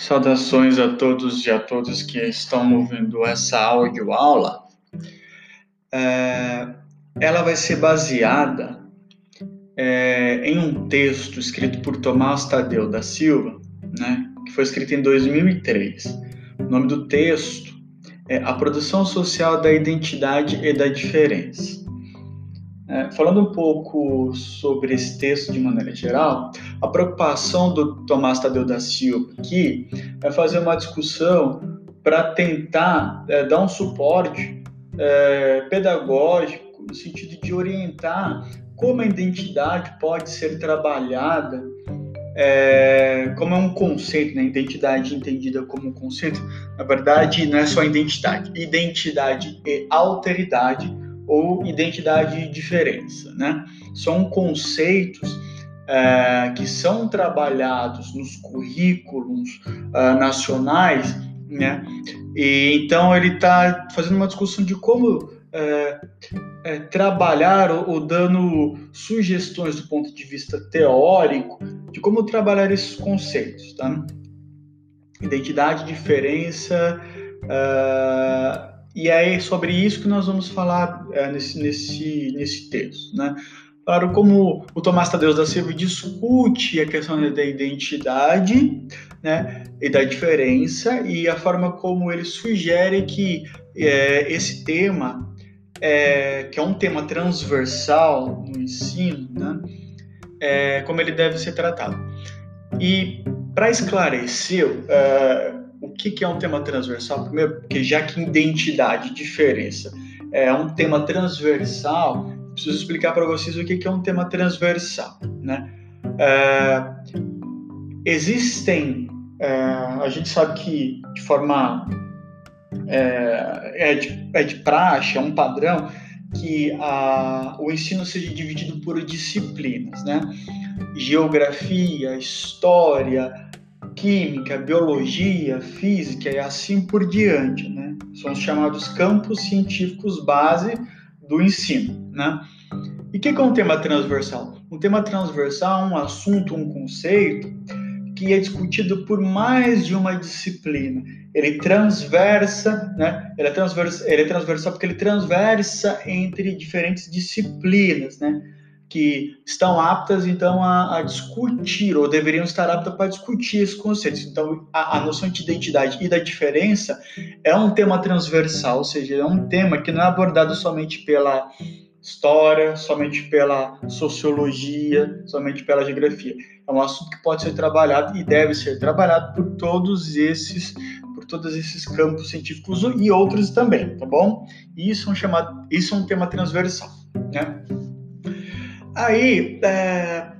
Saudações a todos e a todas que estão ouvindo essa audioaula. É, ela vai ser baseada é, em um texto escrito por Tomás Tadeu da Silva, né, que foi escrito em 2003. O nome do texto é A Produção Social da Identidade e da Diferença. É, falando um pouco sobre esse texto de maneira geral, a preocupação do Tomás Tadeu da Silva aqui é fazer uma discussão para tentar é, dar um suporte é, pedagógico no sentido de orientar como a identidade pode ser trabalhada é, como é um conceito, né? identidade entendida como um conceito, na verdade não é só identidade, identidade e alteridade ou identidade e diferença, né? São conceitos é, que são trabalhados nos currículos é, nacionais, né? E então ele está fazendo uma discussão de como é, é, trabalhar ou, dando sugestões do ponto de vista teórico de como trabalhar esses conceitos, tá? Identidade, diferença, uh, e é sobre isso que nós vamos falar é, nesse, nesse, nesse texto. Né? Claro, como o Tomás Tadeu da Silva discute a questão da identidade né, e da diferença, e a forma como ele sugere que é, esse tema, é, que é um tema transversal no ensino, né, é, como ele deve ser tratado. E para esclarecer, uh, o que, que é um tema transversal? Primeiro, porque já que identidade diferença é um tema transversal, preciso explicar para vocês o que, é um tema transversal. Né? É, existem, é, a gente sabe que de forma é, é, de, é de praxe, é um padrão que a, o ensino seja dividido por disciplinas, né? Geografia, história, química, biologia, física e assim por diante, né? São os chamados campos científicos base do ensino, né? E o que é um tema transversal? Um tema transversal é um assunto, um conceito que é discutido por mais de uma disciplina. Ele transversa, né? Ele é, ele é transversal porque ele transversa entre diferentes disciplinas, né? que estão aptas então a, a, discutir ou deveriam estar aptas para discutir esses conceitos. Então, a, a, noção de identidade e da diferença é um tema transversal, ou seja, é um tema que não é abordado somente pela história, somente pela sociologia, somente pela geografia. É um assunto que pode ser trabalhado e deve ser trabalhado por todos esses por todos esses campos científicos e outros também, tá bom? Isso é um chamado, isso é um tema transversal, né? Aí, é,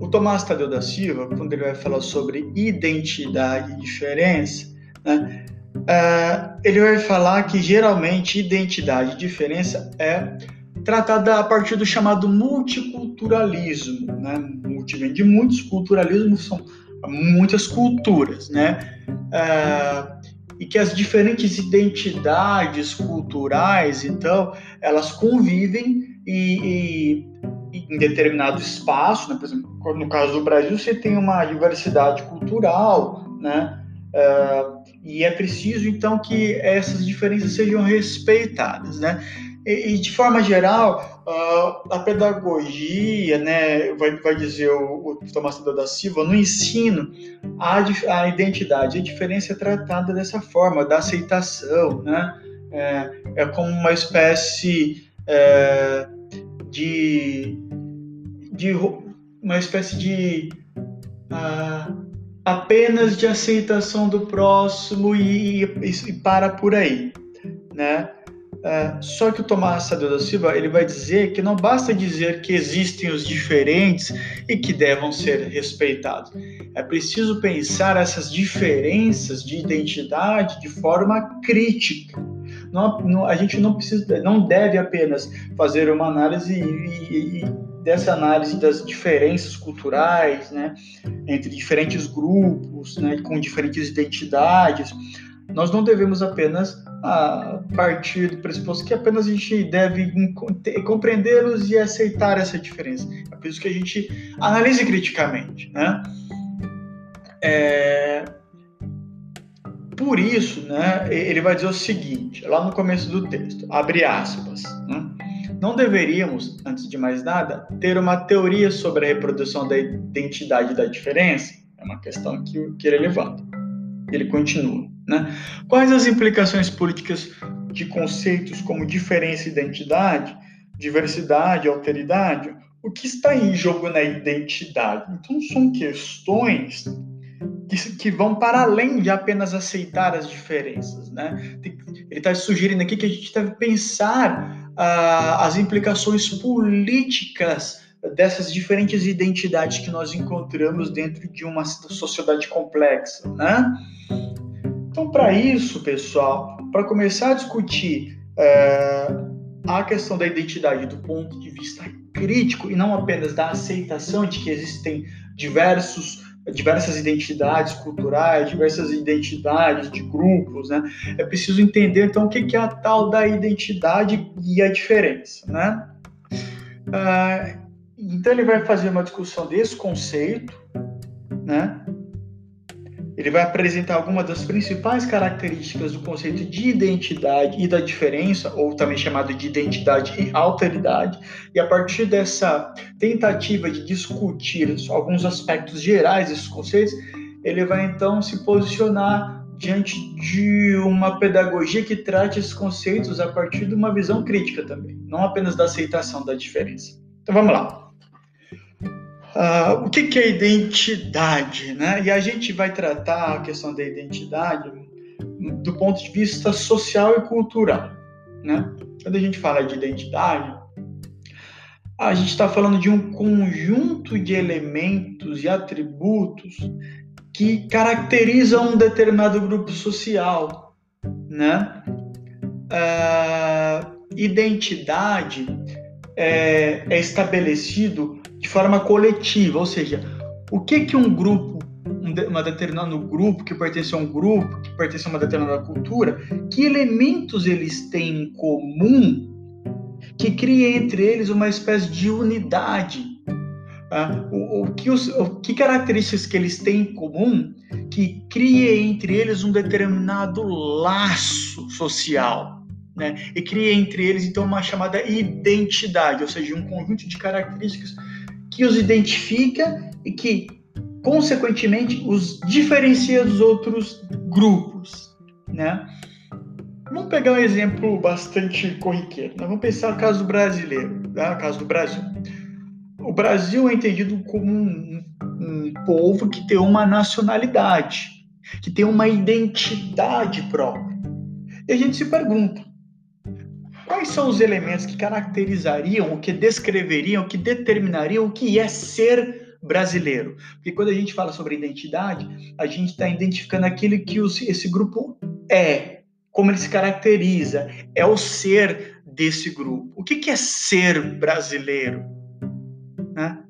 o Tomás Tadeu da Silva, quando ele vai falar sobre identidade e diferença, né, é, ele vai falar que geralmente identidade e diferença é tratada a partir do chamado multiculturalismo. Né? Multi vem de muitos, culturalismo são muitas culturas, né? É, e que as diferentes identidades culturais, então, elas convivem e, e em determinado espaço, né? por exemplo, no caso do Brasil, você tem uma diversidade cultural, né? Uh, e é preciso então que essas diferenças sejam respeitadas, né? E, e de forma geral, uh, a pedagogia, né, vai, vai dizer o, o Tomás da Silva, no ensino, a, a identidade, a diferença é tratada dessa forma, da aceitação, né? É, é como uma espécie é, de, de uma espécie de uh, apenas de aceitação do próximo e, e, e para por aí, né? Uh, só que o Tomás Sadeu da Silva ele vai dizer que não basta dizer que existem os diferentes e que devam ser respeitados. É preciso pensar essas diferenças de identidade de forma crítica não, não, a gente não precisa, não deve apenas fazer uma análise e, e, dessa análise das diferenças culturais, né, entre diferentes grupos, né, com diferentes identidades. Nós não devemos apenas a partir do pressuposto que apenas a gente deve compreendê-los e aceitar essa diferença. É por isso que a gente analise criticamente, né? É, por isso, né, ele vai dizer o seguinte, lá no começo do texto, abre aspas, né? Não deveríamos, antes de mais nada, ter uma teoria sobre a reprodução da identidade da diferença? É uma questão que, que ele levanta. Ele continua. Né? Quais as implicações políticas de conceitos como diferença e identidade, diversidade alteridade? O que está em jogo na identidade? Então, são questões que, vão para além de apenas aceitar as diferenças. Né? Ele está sugerindo aqui que a gente deve pensar as implicações políticas dessas diferentes identidades que nós encontramos dentro de uma sociedade complexa, né? Então, para isso, pessoal, para começar a discutir é, a questão da identidade do ponto de vista crítico e não apenas da aceitação de que existem diversos diversas identidades culturais, diversas identidades de grupos, né? É preciso entender então o que é a tal da identidade e a diferença, né? Ah, então ele vai fazer uma discussão desse conceito, né? Ele vai apresentar algumas das principais características do conceito de identidade e da diferença, ou também chamado de identidade e alteridade, e a partir dessa tentativa de discutir alguns aspectos gerais desses conceitos, ele vai então se posicionar diante de uma pedagogia que trate esses conceitos a partir de uma visão crítica também, não apenas da aceitação da diferença. Então vamos lá. Uh, o que, que, é identidade? Né? E a gente vai tratar a questão da identidade do ponto de vista social e cultural. Né? Quando a gente fala de identidade, a gente está falando de um conjunto de elementos e atributos que caracterizam um determinado grupo social. Né? Uh, identidade é, é estabelecido de forma coletiva, ou seja, o que que um grupo, um uma determinado grupo que pertence a um grupo, que pertence a uma determinada cultura, que elementos eles têm em comum que cria entre eles uma espécie de unidade? Ah, o, o, que os, o que características que eles têm em comum que cria entre eles um determinado laço social? Né? E cria entre eles então uma chamada identidade, ou seja, um conjunto de características que os identifica e que, consequentemente, os diferencia dos outros grupos, né? Vamos pegar um exemplo bastante corriqueiro. Né? Vamos pensar no caso brasileiro, né? no caso do Brasil. O Brasil é entendido como um, um povo que tem uma nacionalidade, que tem uma identidade própria. E a gente se pergunta, Quais são os elementos que caracterizariam, o que descreveriam, o que determinariam o que é ser brasileiro? Porque quando a gente fala sobre identidade, a gente está identificando aquilo que os, esse grupo é, como ele se caracteriza, é o ser desse grupo. O que, que é ser brasileiro? Né?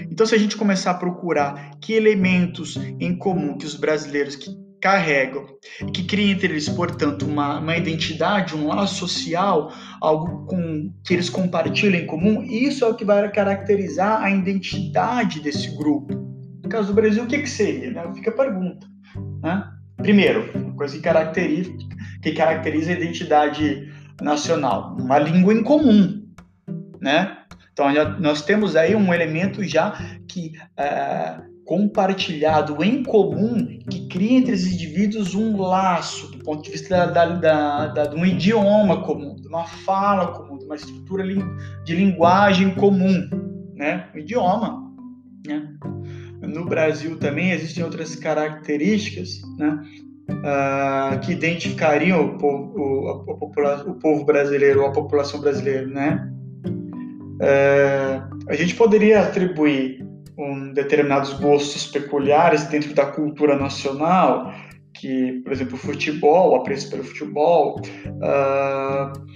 Então, se a gente começar a procurar que elementos em comum que os brasileiros que carregam, que cria entre eles, portanto, uma, uma identidade, um laço social, algo com, que eles compartilham em comum, isso é o que vai caracterizar a identidade desse grupo. No caso do Brasil, o que, que seria? Né? Fica a pergunta. Né? Primeiro, uma coisa que caracteriza, que caracteriza a identidade nacional, uma língua em comum, né? Então, nós temos aí um elemento já que uh, compartilhado em comum que cria entre os indivíduos um laço do ponto de vista da, da, da, de um idioma comum, de uma fala comum, de uma estrutura de linguagem comum, né? O idioma, né? No Brasil também existem outras características, né? Uh, que identificariam o povo, o, a, o povo brasileiro, a população brasileira, né? Uh, a gente poderia atribuir um, determinados gostos peculiares dentro da cultura nacional, que, por exemplo, o futebol, o apreço pelo futebol, uh,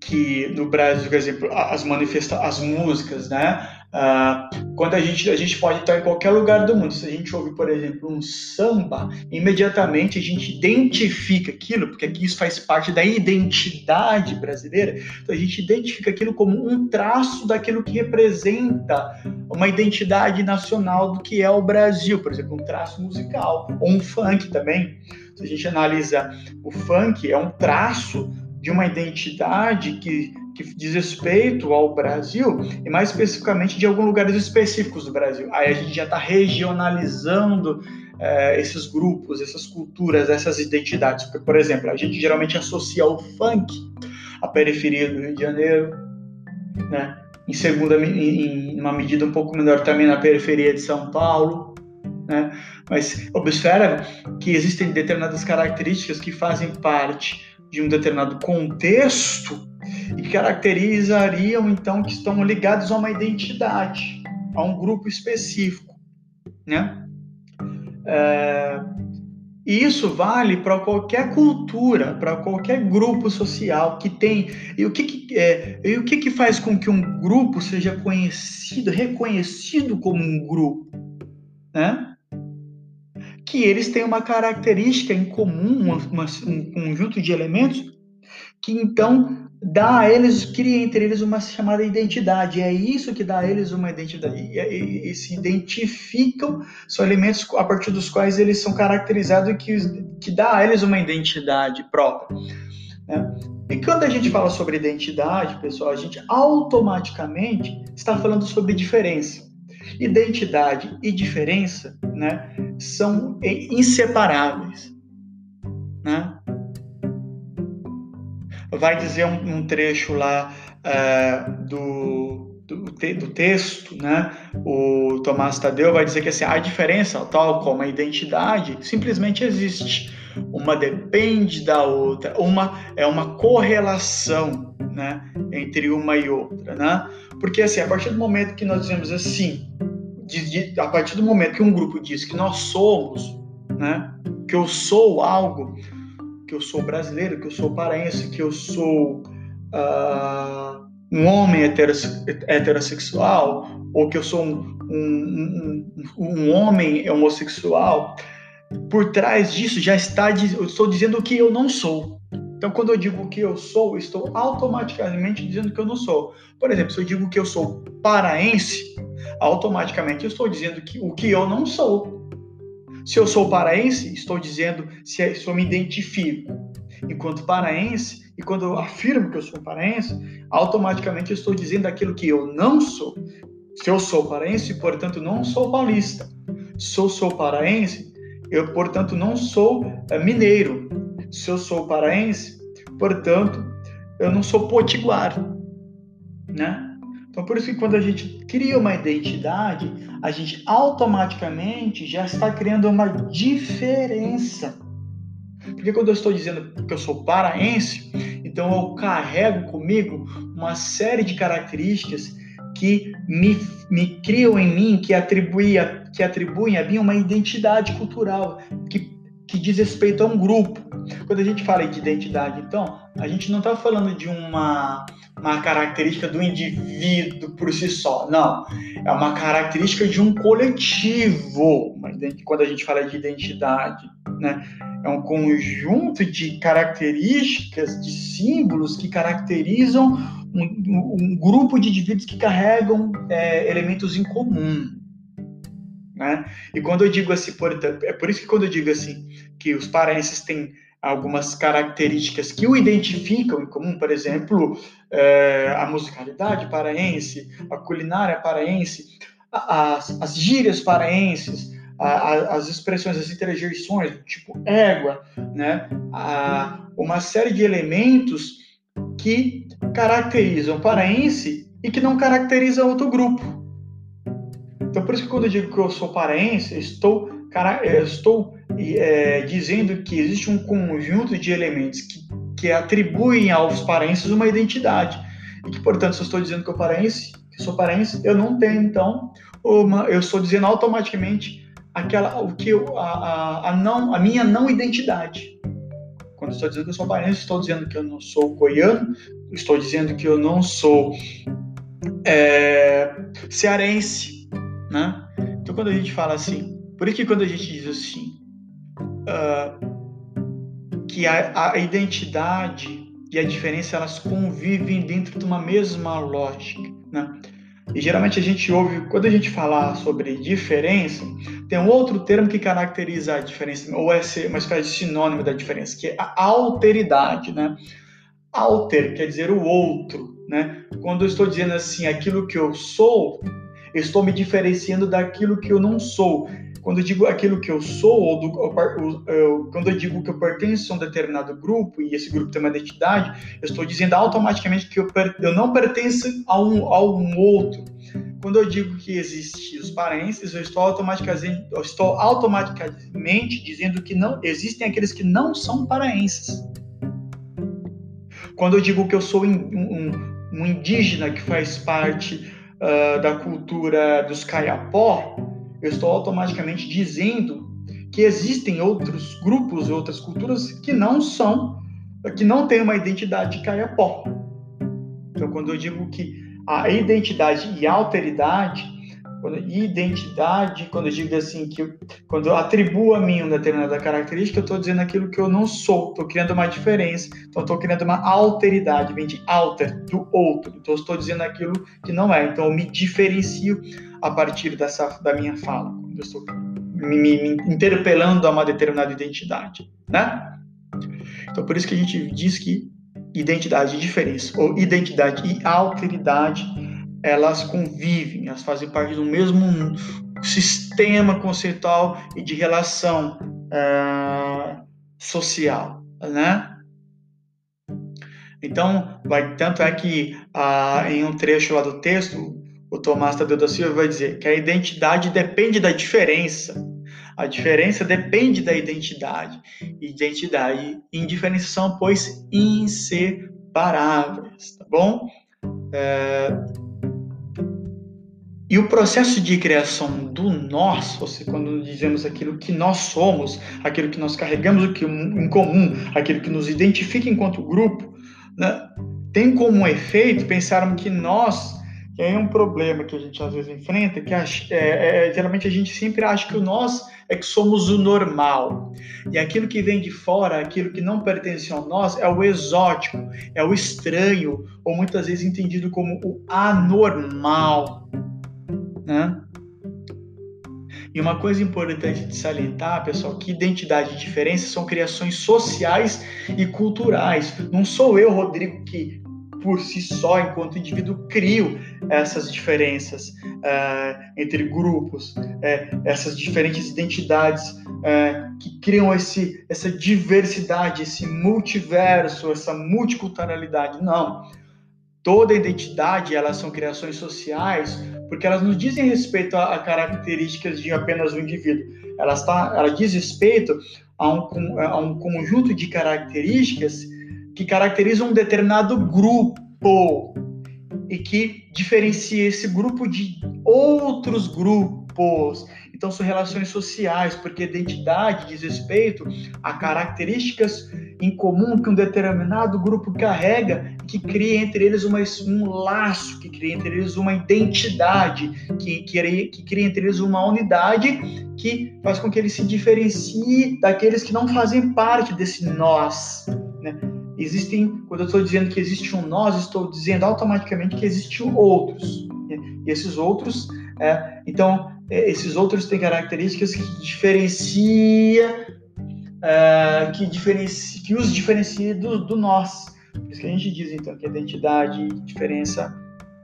que no Brasil, por exemplo, as manifesta as músicas, né? Uh, quando a gente a gente pode estar em qualquer lugar do mundo, se a gente ouve, por exemplo, um samba, imediatamente a gente identifica aquilo, porque aqui isso faz parte da identidade brasileira. Então a gente identifica aquilo como um traço daquilo que representa uma identidade nacional do que é o Brasil, por exemplo, um traço musical, ou um funk também. Se a gente analisa o funk, é um traço de uma identidade que, que diz respeito ao Brasil e mais especificamente de alguns lugares específicos do Brasil. Aí a gente já está regionalizando é, esses grupos, essas culturas, essas identidades. Porque, por exemplo, a gente geralmente associa o funk à periferia do Rio de Janeiro, né? em segunda, em uma medida um pouco menor também na periferia de São Paulo, né? Mas observa que existem determinadas características que fazem parte de um determinado contexto e caracterizariam então que estão ligados a uma identidade, a um grupo específico, né? É, e isso vale para qualquer cultura, para qualquer grupo social que tem. E o que, que é, e o que, que faz com que um grupo seja conhecido, reconhecido como um grupo? Né? Que eles têm uma característica em comum, uma, uma, um conjunto de elementos que então dá a eles, cria entre eles uma chamada identidade. É isso que dá a eles uma identidade. E, e, e, se identificam, são elementos a partir dos quais eles são caracterizados e que, que dá a eles uma identidade própria. Né? E quando a gente fala sobre identidade, pessoal, a gente automaticamente está falando sobre diferença. Identidade e diferença né, são inseparáveis. Né? Vai dizer um, um trecho lá uh, do, do, do, texto, né? O Tomás Tadeu vai dizer que assim, a diferença, tal como a identidade, simplesmente existe. Uma depende da outra, uma é uma correlação, né, entre uma e outra, né? Porque assim, a partir do momento que nós dizemos assim, de, de, a partir do momento que um grupo diz que nós somos, né, que eu sou algo, que eu sou brasileiro, que eu sou paraense, que eu sou uh, um homem heterossexual, ou que eu sou um, um, um, um, homem homossexual, por trás disso já está, eu estou dizendo que eu não sou. Então, quando eu digo que eu sou, estou automaticamente dizendo que eu não sou. Por exemplo, se eu digo que eu sou paraense, automaticamente eu estou dizendo que o que eu não sou. Se eu sou paraense, estou dizendo se, é, se eu me identifico enquanto paraense, e quando eu afirmo que eu sou paraense, automaticamente eu estou dizendo aquilo que eu não sou. Se eu sou paraense, portanto não sou paulista. Se eu sou paraense, eu, portanto, não sou é, mineiro. Se eu sou paraense, portanto, eu não sou potiguar, né? Então, por isso que quando a gente cria uma identidade, a gente automaticamente já está criando uma diferença. Porque quando eu estou dizendo que eu sou paraense, então eu carrego comigo uma série de características que me, me criam em mim, que atribuem, que atribuem a mim uma identidade cultural, que, que diz respeito a um grupo. Quando a gente fala de identidade, então, a gente não está falando de uma uma característica do indivíduo por si só. Não, é uma característica de um coletivo. Quando a gente fala de identidade, né? É um conjunto de características, de símbolos que caracterizam um, um grupo de indivíduos que carregam é, elementos em comum. Né? E quando eu digo assim, por, é por isso que quando eu digo assim que os paraenses têm algumas características que o identificam em comum, por exemplo, é, a musicalidade paraense, a culinária paraense, as, as gírias paraenses, a, a, as expressões, as interjeições, tipo égua, né? A, uma série de elementos que caracterizam o paraense e que não caracterizam outro grupo. Então, por isso que quando eu digo que eu sou paraense, estou, cara, estou é, dizendo que existe um conjunto de elementos que, que atribuem aos paraenses uma identidade. E que, portanto, se eu estou dizendo que eu paraense, que sou paraense, eu não tenho, então, uma, eu estou dizendo automaticamente aquela, o que eu, a, a, a, não, a minha não identidade. Quando estou dizendo que eu sou paraense, estou dizendo que eu não sou goiano, estou dizendo que eu não sou é, cearense, né? Então, quando a gente fala assim, por que quando a gente diz assim, uh, que a, a, identidade e a diferença elas convivem dentro de uma mesma lógica. Né? E geralmente a gente ouve, quando a gente fala sobre diferença, tem um outro termo que caracteriza a diferença, ou é uma espécie de sinônimo da diferença, que é a alteridade, né? Alter quer dizer o outro, né? Quando eu estou dizendo assim, aquilo que eu sou, eu estou me diferenciando daquilo que eu não sou. Quando eu digo aquilo que eu sou, ou, do, ou quando eu digo que eu pertenço a um determinado grupo e esse grupo tem uma identidade, eu estou dizendo automaticamente que eu, eu não pertenço a um, a um outro. Quando eu digo que existem os parentes, eu estou automaticamente, eu estou automaticamente dizendo que não existem aqueles que não são paraenses. Quando eu digo que eu sou um, um, um indígena que faz parte uh, da cultura dos Kayapó, eu estou automaticamente dizendo que existem outros grupos, outras culturas que não são, que não têm uma identidade Kayapó. Então, quando eu digo que a identidade e a alteridade quando, identidade, quando eu digo assim, que eu, quando eu atribuo a mim uma determinada característica, eu estou dizendo aquilo que eu não sou, estou criando uma diferença, então estou criando uma alteridade, vem de alter, do outro, então estou dizendo aquilo que não é, então eu me diferencio a partir dessa, da minha fala, eu estou me, me, me interpelando a uma determinada identidade, né? Então por isso que a gente diz que identidade e diferença, ou identidade e alteridade elas convivem, elas fazem parte do mesmo sistema conceitual e de relação uh, social, né? Então, vai, tanto é que uh, em um trecho lá do texto, o Tomás Tadeu da Silva vai dizer que a identidade depende da diferença. A diferença depende da identidade. Identidade e indiferenciação, pois inseparáveis, tá bom? É, e o processo de criação do nós, ou seja, quando dizemos aquilo que nós somos, aquilo que nós carregamos o que em comum, aquilo que nos identifica enquanto grupo, né, tem como efeito pensarmos que nós, que é um problema que a gente às vezes enfrenta, que é, é, geralmente a gente sempre acha que o nós é que somos o normal. E aquilo que vem de fora, aquilo que não pertence a nós, é o exótico, é o estranho, ou muitas vezes entendido como o anormal. Né? E uma coisa importante de salientar, pessoal, que identidade e diferença são criações sociais e culturais. Não sou eu, Rodrigo, que por si só, enquanto indivíduo, crio essas diferenças uh, entre grupos, uh, essas diferentes identidades uh, que criam esse, essa diversidade, esse multiverso, essa multiculturalidade. Não. Toda identidade, elas são criações sociais porque elas não dizem respeito a, a características de apenas um indivíduo. Elas tá, ela diz respeito a um, a um conjunto de características que caracterizam um determinado grupo e que diferencia esse grupo de outros grupos. Então, são relações sociais, porque identidade diz respeito a características em comum que um determinado grupo carrega, que cria entre eles uma, um laço, que cria entre eles uma identidade, que, que, que cria entre eles uma unidade que faz com que eles se diferenciem daqueles que não fazem parte desse nós. Né? Existem, quando eu estou dizendo que existe um nós, estou dizendo automaticamente que existem outros. Né? E esses outros, é, então, esses outros têm características que diferencia, é, que, diferencia, que os diferencia do, do, nós. Por isso que a gente diz, então, que identidade e diferença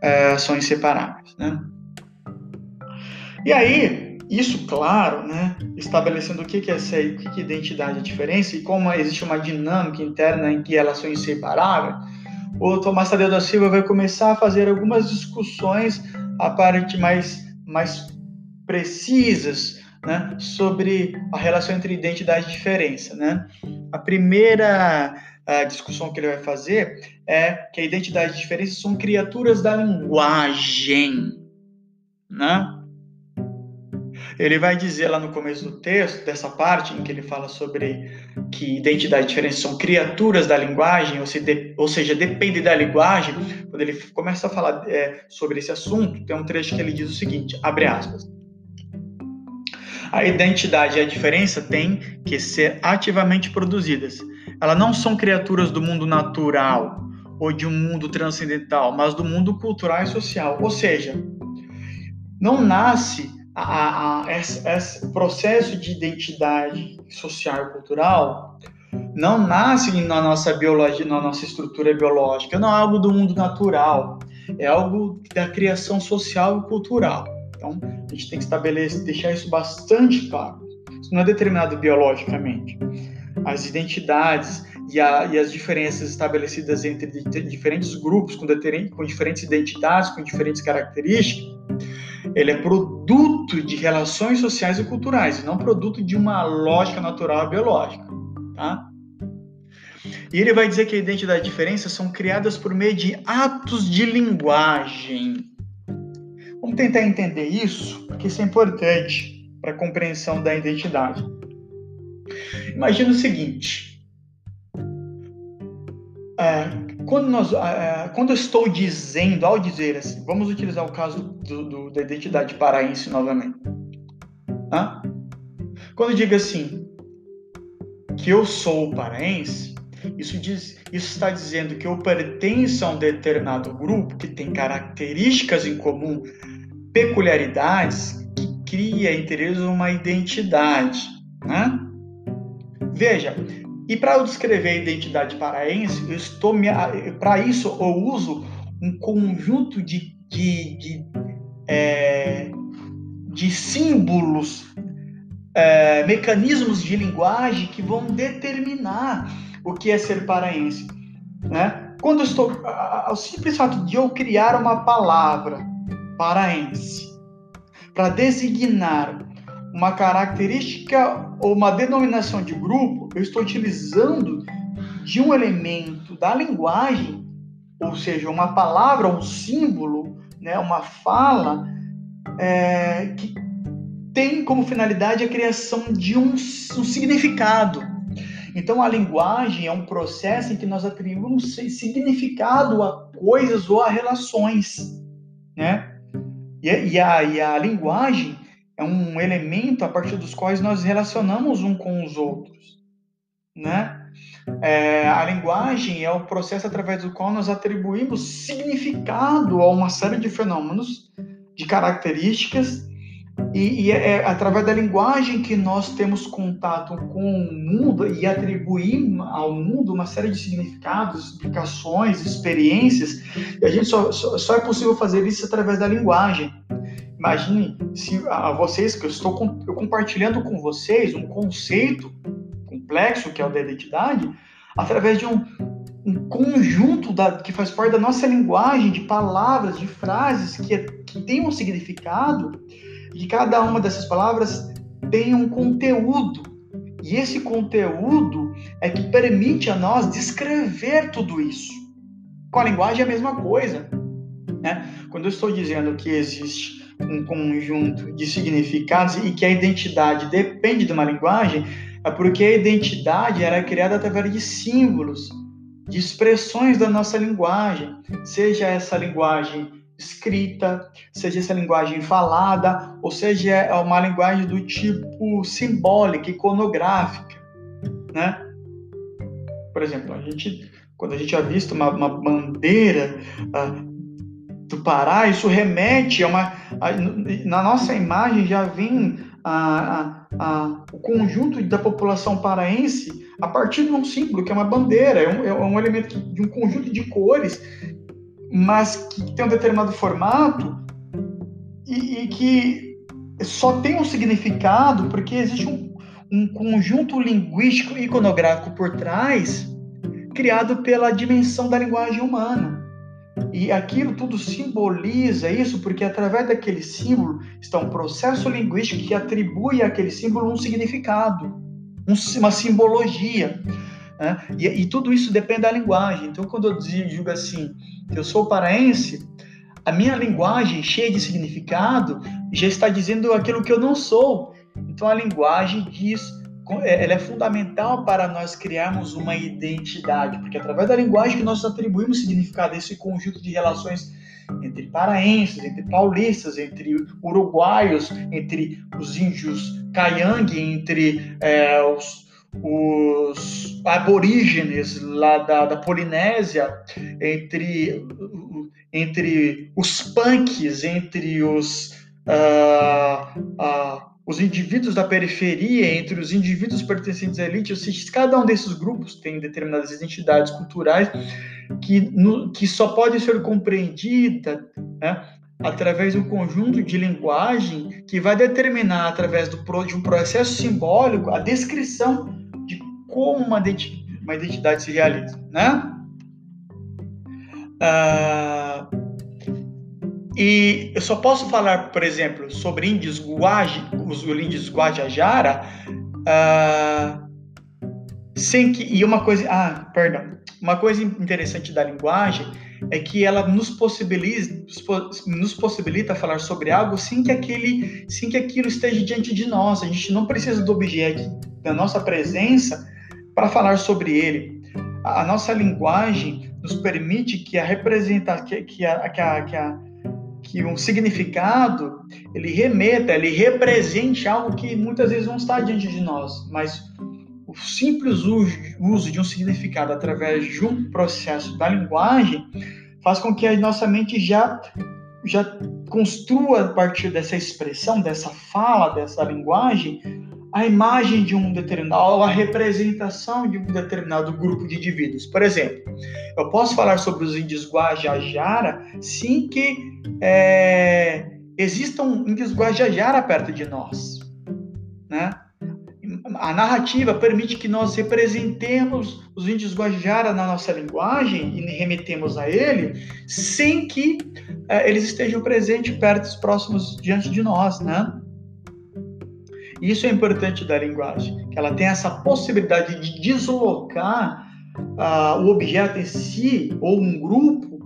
é, são inseparáveis, né? E aí, isso, claro, né, estabelecendo o que, é essa, o que, que é identidade e diferença e como existe uma dinâmica interna em que elas são inseparáveis, o Tomás Tadeu da Silva vai começar a fazer algumas discussões a parte mais, mais precisas né, sobre a relação entre identidade e diferença. Né? A primeira a discussão que ele vai fazer é que a identidade e a diferença são criaturas da linguagem. Né? Ele vai dizer lá no começo do texto, dessa parte em que ele fala sobre que identidade e diferença são criaturas da linguagem, ou, se de, ou seja, depende da linguagem. Quando ele começa a falar é, sobre esse assunto, tem um trecho que ele diz o seguinte: abre aspas. A identidade e a diferença têm que ser ativamente produzidas. Elas não são criaturas do mundo natural ou de um mundo transcendental, mas do mundo cultural e social. Ou seja, não nasce a, a, a esse, esse, processo de identidade social e cultural não nasce na nossa biologia, na nossa estrutura biológica, não é algo do mundo natural, é algo da criação social e cultural. Então, a gente tem que estabelecer, deixar isso bastante claro. Isso não é determinado biologicamente. As identidades e, a, e as diferenças estabelecidas entre diferentes grupos com, com diferentes identidades, com diferentes características, ele é produto de relações sociais e culturais, e não produto de uma lógica natural biológica. Tá? E ele vai dizer que a identidade e a diferença são criadas por meio de atos de linguagem. Vamos tentar entender isso, porque isso é importante para a compreensão da identidade. Imagina o seguinte: é, quando, nós, é, quando eu estou dizendo, ao dizer assim, vamos utilizar o caso do, do, da identidade paraense novamente. Tá? Quando eu digo assim, que eu sou paraense, isso, diz, isso está dizendo que eu pertenço a um determinado grupo que tem características em comum, peculiaridades que cria entre eles uma identidade. Né? Veja, e para eu descrever a identidade paraense, eu estou para isso eu uso um conjunto de, de, de, é, de símbolos, é, mecanismos de linguagem que vão determinar o que é ser paraense. Né? Quando eu estou, o simples fato de eu criar uma palavra paraense para designar uma característica ou uma denominação de grupo, eu estou utilizando de um elemento da linguagem, ou seja, uma palavra, um símbolo, né, uma fala, é, que tem como finalidade a criação de um, um significado. Então, a linguagem é um processo em que nós atribuímos significado a coisas ou a relações, né? E, e, a, e a linguagem é um elemento a partir dos quais nós relacionamos um com os outros, né? É, a linguagem é o processo através do qual nós atribuímos significado a uma série de fenômenos, de características, e, e é, é através da linguagem que nós temos contato com o mundo e atribuímos ao mundo uma série de significados, explicações, experiências, e a gente só, só, só é possível fazer isso através da linguagem. Imagine se a vocês que eu estou eu compartilhando com vocês um conceito complexo que é o da identidade através de um, um conjunto da, que faz parte da nossa linguagem de palavras, de frases que, que tem um significado e cada uma dessas palavras tem um conteúdo e esse conteúdo é que permite a nós descrever tudo isso. Com a linguagem é a mesma coisa. Né? Quando eu estou dizendo que existe um conjunto de significados e que a identidade depende de uma linguagem, é porque a identidade era criada através de símbolos, de expressões da nossa linguagem, seja essa linguagem escrita, seja essa linguagem falada, ou seja é uma linguagem do tipo simbólica, iconográfica, né? Por exemplo, a gente, quando a gente avista uma, uma bandeira uh, do Pará, isso remete a uma. A, na nossa imagem já vem a, a, o conjunto da população paraense a partir de um símbolo, que é uma bandeira, é um, é um elemento de um conjunto de cores, mas que tem um determinado formato e, e que só tem um significado porque existe um, um conjunto linguístico e iconográfico por trás criado pela dimensão da linguagem humana. E aquilo tudo simboliza isso, porque através daquele símbolo está um processo linguístico que atribui àquele símbolo um significado, um, uma simbologia. Né? E, e, tudo isso depende da linguagem. Então, quando eu digo assim, eu sou paraense, a minha linguagem cheia de significado já está dizendo aquilo que eu não sou. Então, a linguagem diz é, ela é fundamental para nós criarmos uma identidade, porque através da linguagem que nós atribuímos significado a esse conjunto de relações entre paraenses, entre paulistas, entre uruguaios, entre os índios caiangue, entre é, os, os, aborígenes lá da, da Polinésia, entre, entre os punks, entre os uh, uh, os indivíduos da periferia, entre os indivíduos pertencentes à elite, ou seja, cada um desses grupos tem determinadas identidades culturais que, no, que só pode ser compreendida né, através de um conjunto de linguagem que vai determinar, através do, de um processo simbólico, a descrição de como uma identidade, uma identidade se realiza. Né? Ah, e eu só posso falar, por exemplo, sobre índios Guaji, os índios Guajajara, uh, sem que e uma coisa, ah, perdão, uma coisa interessante da linguagem é que ela nos possibilita, nos possibilita falar sobre algo sem que aquele, sem que aquilo esteja diante de nós. A gente não precisa do objeto da nossa presença para falar sobre ele. A, nossa linguagem nos permite que a representação, que, que, a, que, a, que a que um significado ele remeta, ele represente algo que muitas vezes não está diante de nós, mas o simples uso de um significado através de um processo da linguagem faz com que a nossa mente já já construa a partir dessa expressão, dessa fala, dessa linguagem, a imagem de um determinado, a representação de um determinado grupo de indivíduos. Por exemplo, eu posso falar sobre os índios Guajajara sem que é, existam índios Guajajara perto de nós. Né? A narrativa permite que nós representemos os índios Guajajara na nossa linguagem e remetemos a ele sem que é, eles estejam presentes perto, próximos diante de nós, né? Isso é importante da linguagem, que ela tem essa possibilidade de deslocar uh, o objeto em si ou um grupo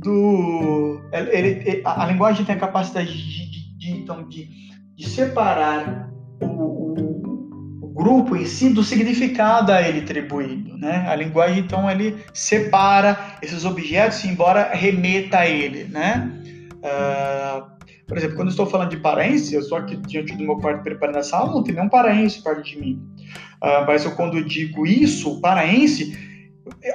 do. Ele, ele, a, linguagem tem a capacidade de, de, de, então, de, de separar o, o, o, grupo em si do significado a ele atribuído. Né? A linguagem, então, ele separa esses objetos, embora remeta a ele. Né? Uh, por exemplo, quando eu estou falando de paraense, eu estou aqui diante do meu quarto preparando a sala, não tem nenhum paraense perto de mim. Uh, mas eu, quando eu digo isso, paraense,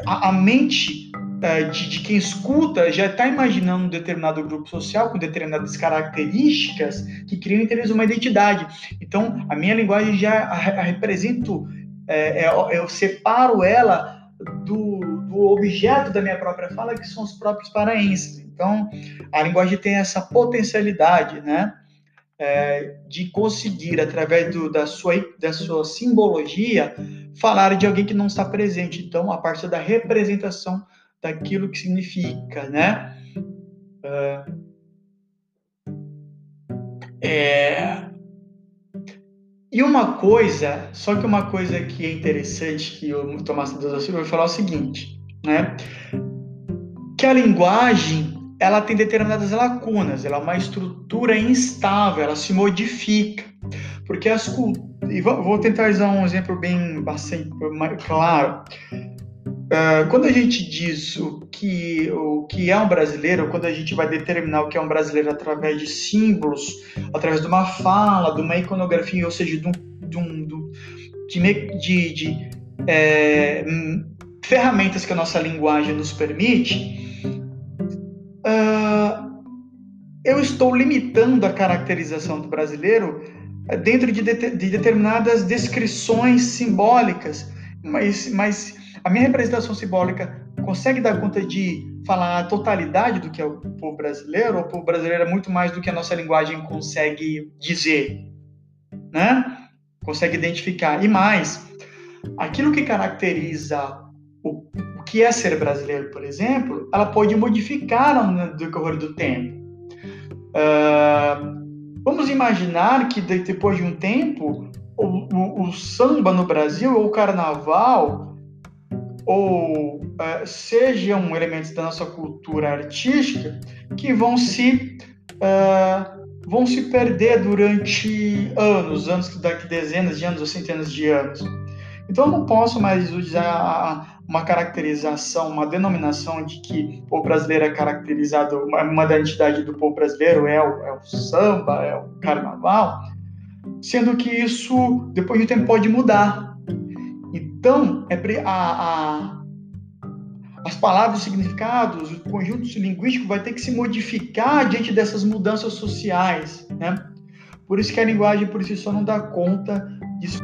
a, a mente uh, de, de, quem escuta já está imaginando um determinado grupo social com determinadas características que criam entre uma identidade. Então, a minha linguagem já a, a represento, é, é, eu separo ela do, do objeto da minha própria fala, que são os próprios paraenses. Então, a linguagem tem essa potencialidade, né? É, de conseguir, através do, da, sua, da sua simbologia, falar de alguém que não está presente. Então, a partir da representação daquilo que significa, né? É, é e uma coisa, só que uma coisa que é interessante que o Tomás da Silva vai falar é o seguinte, né? Que a linguagem ela tem determinadas lacunas, ela é uma estrutura instável, ela se modifica. Porque as e vou tentar usar um exemplo bem bastante claro. Uh, quando a gente diz o que, o que é um brasileiro, quando a gente vai determinar o que é um brasileiro através de símbolos, através de uma fala, de uma iconografia, ou seja, de, um, de, um, de, de, de é, ferramentas que a nossa linguagem nos permite, uh, eu estou limitando a caracterização do brasileiro eh, dentro de, de, de determinadas descrições simbólicas, mas, mas a minha representação simbólica consegue dar conta de falar a totalidade do que é o povo brasileiro, ou o povo brasileiro é muito mais do que a nossa linguagem consegue dizer, né? Consegue identificar. E mais, aquilo que caracteriza o, o que é ser brasileiro, por exemplo, ela pode modificar no decorrer do tempo. Uh, vamos imaginar que depois de um tempo, o, o, o samba no Brasil, ou o carnaval, ou uh, sejam elementos da nossa cultura artística que vão se uh, vão se perder durante anos, anos daqui dezenas de anos ou centenas de anos. Então eu não posso mais usar uma caracterização, uma denominação de que o povo brasileiro é caracterizado, uma, uma identidade do povo brasileiro é o, é o samba, é o carnaval, sendo que isso depois de tempo pode mudar. Então, é a, a, as palavras, os significados, o conjunto linguístico vai ter que se modificar diante dessas mudanças sociais, né? Por isso que a linguagem por si só não dá conta disso.